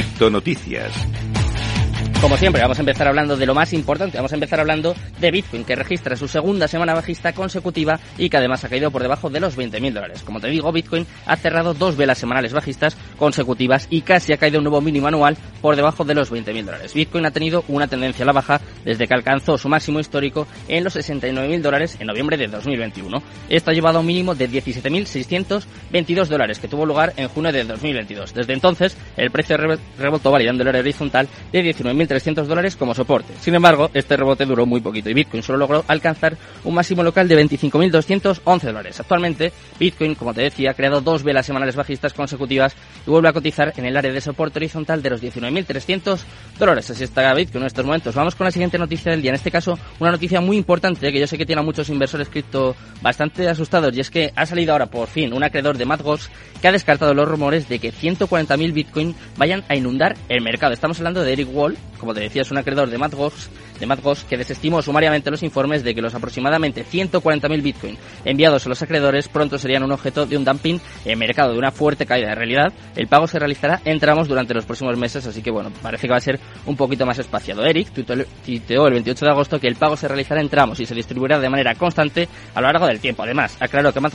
Cripto Noticias. Como siempre, vamos a empezar hablando de lo más importante. Vamos a empezar hablando de Bitcoin, que registra su segunda semana bajista consecutiva y que además ha caído por debajo de los 20.000 dólares. Como te digo, Bitcoin ha cerrado dos velas semanales bajistas consecutivas y casi ha caído un nuevo mínimo anual por debajo de los 20.000 dólares. Bitcoin ha tenido una tendencia a la baja desde que alcanzó su máximo histórico en los 69.000 dólares en noviembre de 2021. Esto ha llevado a un mínimo de 17.622 dólares que tuvo lugar en junio de 2022. Desde entonces, el precio rebotó validando el área horizontal de 19.000 300 dólares como soporte. Sin embargo, este rebote duró muy poquito y Bitcoin solo logró alcanzar un máximo local de 25.211 dólares. Actualmente, Bitcoin, como te decía, ha creado dos velas semanales bajistas consecutivas y vuelve a cotizar en el área de soporte horizontal de los 19.300 dólares. Así está Bitcoin en estos momentos. Vamos con la siguiente noticia del día. En este caso, una noticia muy importante que yo sé que tiene a muchos inversores cripto bastante asustados y es que ha salido ahora por fin un acreedor de Mt. que ha descartado los rumores de que 140.000 Bitcoin vayan a inundar el mercado. Estamos hablando de Eric Wall, como te decía, es un acreedor de Mt. de que desestimó sumariamente los informes de que los aproximadamente 140.000 Bitcoin enviados a los acreedores pronto serían un objeto de un dumping en mercado, de una fuerte caída. de realidad, el pago se realizará en tramos durante los próximos meses, así que bueno, parece que va a ser un poquito más espaciado. Eric tuiteó el 28 de agosto que el pago se realizará en tramos y se distribuirá de manera constante a lo largo del tiempo. Además, aclaró que Mt.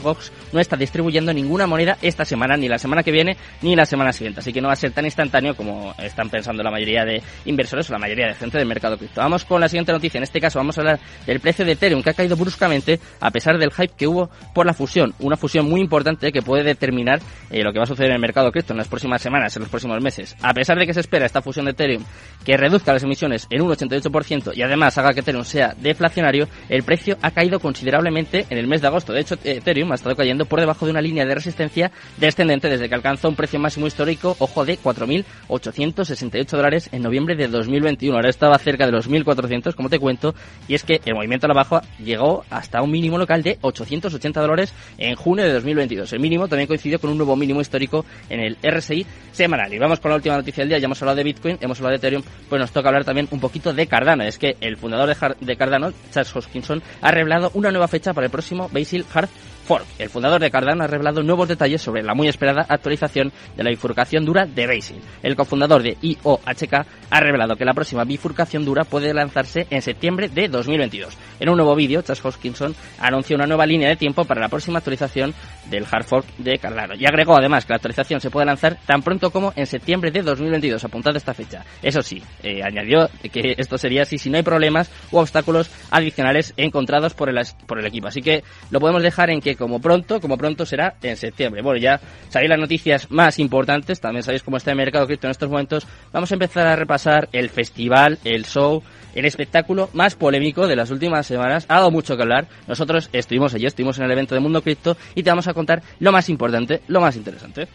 no está distribuyendo ninguna moneda esta semana, ni la semana que viene, ni la semana siguiente, así que no va a ser tan instantáneo como están pensando la mayoría de inversores o la mayoría de gente del mercado cripto. Vamos con la siguiente noticia. En este caso vamos a hablar del precio de Ethereum que ha caído bruscamente a pesar del hype que hubo por la fusión. Una fusión muy importante que puede determinar eh, lo que va a suceder en el mercado cripto en las próximas semanas, en los próximos meses. A pesar de que se espera esta fusión de Ethereum que reduzca las emisiones en un 88% y además haga que Ethereum sea deflacionario, el precio ha caído considerablemente en el mes de agosto. De hecho, Ethereum ha estado cayendo por debajo de una línea de resistencia descendente desde que alcanzó un precio máximo histórico, ojo, de 4.868 dólares en noviembre de 2020. 2021. Ahora estaba cerca de los 1.400, como te cuento, y es que el movimiento a la baja llegó hasta un mínimo local de 880 dólares en junio de 2022. El mínimo también coincidió con un nuevo mínimo histórico en el RSI semanal. Y vamos con la última noticia del día. Ya hemos hablado de Bitcoin, hemos hablado de Ethereum, pues nos toca hablar también un poquito de Cardano. Es que el fundador de, Cardano, Charles Hoskinson, ha revelado una nueva fecha para el próximo Basil Hard Fork. El fundador de Cardano ha revelado nuevos detalles sobre la muy esperada actualización de la bifurcación dura de Basil. El cofundador de IOHK ha revelado que la próxima bifurcación dura puede lanzarse en septiembre de 2022. En un nuevo vídeo, Chas Hoskinson anunció una nueva línea de tiempo para la próxima actualización del hard fork de Cardano. Y agregó además que la actualización se puede lanzar tan pronto como en septiembre de 2022, apuntado esta fecha. Eso sí, eh, añadió que esto sería así si no hay problemas u obstáculos adicionales encontrados por el, por el equipo. Así que lo podemos dejar en como pronto, como pronto será en septiembre. Bueno, ya sabéis las noticias más importantes, también sabéis cómo está el mercado cripto en estos momentos. Vamos a empezar a repasar el festival, el show, el espectáculo más polémico de las últimas semanas. Ha dado mucho que hablar. Nosotros estuvimos allí, estuvimos en el evento de Mundo Cripto y te vamos a contar lo más importante, lo más interesante.